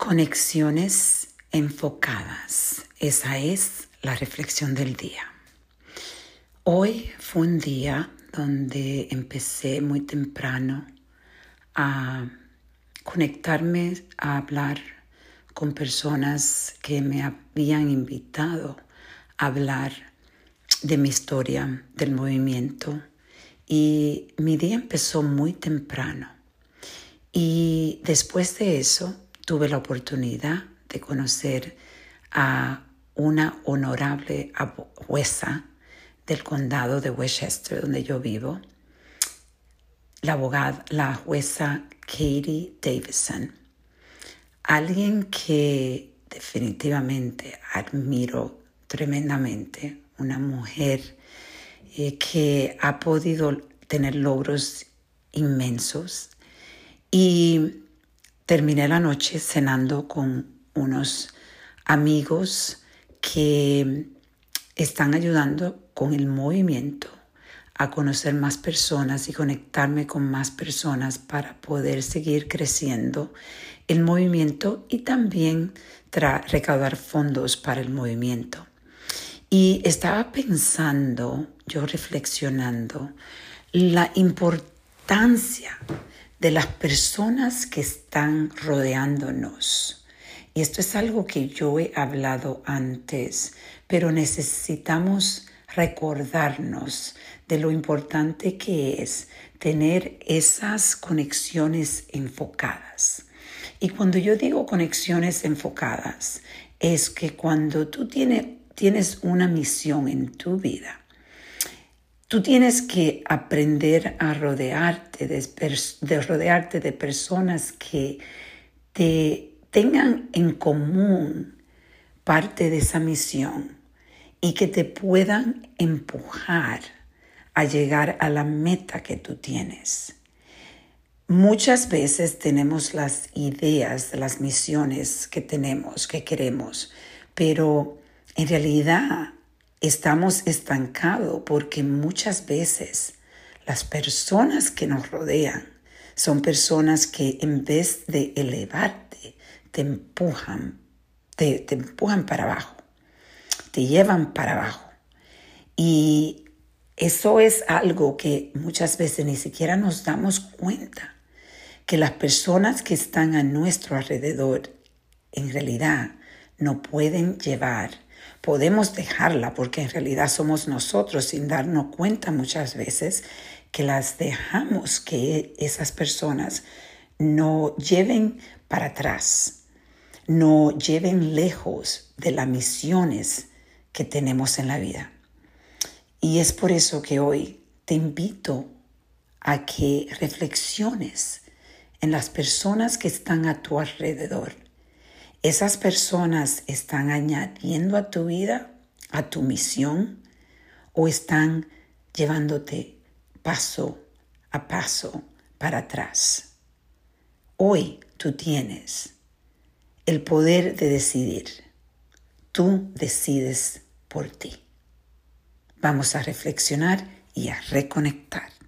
Conexiones enfocadas. Esa es la reflexión del día. Hoy fue un día donde empecé muy temprano a conectarme a hablar con personas que me habían invitado a hablar de mi historia, del movimiento. Y mi día empezó muy temprano. Y después de eso tuve la oportunidad de conocer a una honorable jueza del condado de Westchester, donde yo vivo, la abogada, la jueza Katie Davison, alguien que definitivamente admiro tremendamente, una mujer eh, que ha podido tener logros inmensos y terminé la noche cenando con unos amigos que están ayudando con el movimiento a conocer más personas y conectarme con más personas para poder seguir creciendo el movimiento y también recaudar fondos para el movimiento. Y estaba pensando, yo reflexionando, la importancia de las personas que están rodeándonos. Y esto es algo que yo he hablado antes, pero necesitamos recordarnos de lo importante que es tener esas conexiones enfocadas. Y cuando yo digo conexiones enfocadas, es que cuando tú tienes una misión en tu vida, Tú tienes que aprender a rodearte de, rodearte de personas que te tengan en común parte de esa misión y que te puedan empujar a llegar a la meta que tú tienes. Muchas veces tenemos las ideas de las misiones que tenemos, que queremos, pero en realidad estamos estancados porque muchas veces las personas que nos rodean son personas que en vez de elevarte, te empujan, te, te empujan para abajo, te llevan para abajo. Y eso es algo que muchas veces ni siquiera nos damos cuenta, que las personas que están a nuestro alrededor en realidad no pueden llevar podemos dejarla porque en realidad somos nosotros sin darnos cuenta muchas veces que las dejamos que esas personas no lleven para atrás, no lleven lejos de las misiones que tenemos en la vida. Y es por eso que hoy te invito a que reflexiones en las personas que están a tu alrededor esas personas están añadiendo a tu vida, a tu misión, o están llevándote paso a paso para atrás. Hoy tú tienes el poder de decidir. Tú decides por ti. Vamos a reflexionar y a reconectar.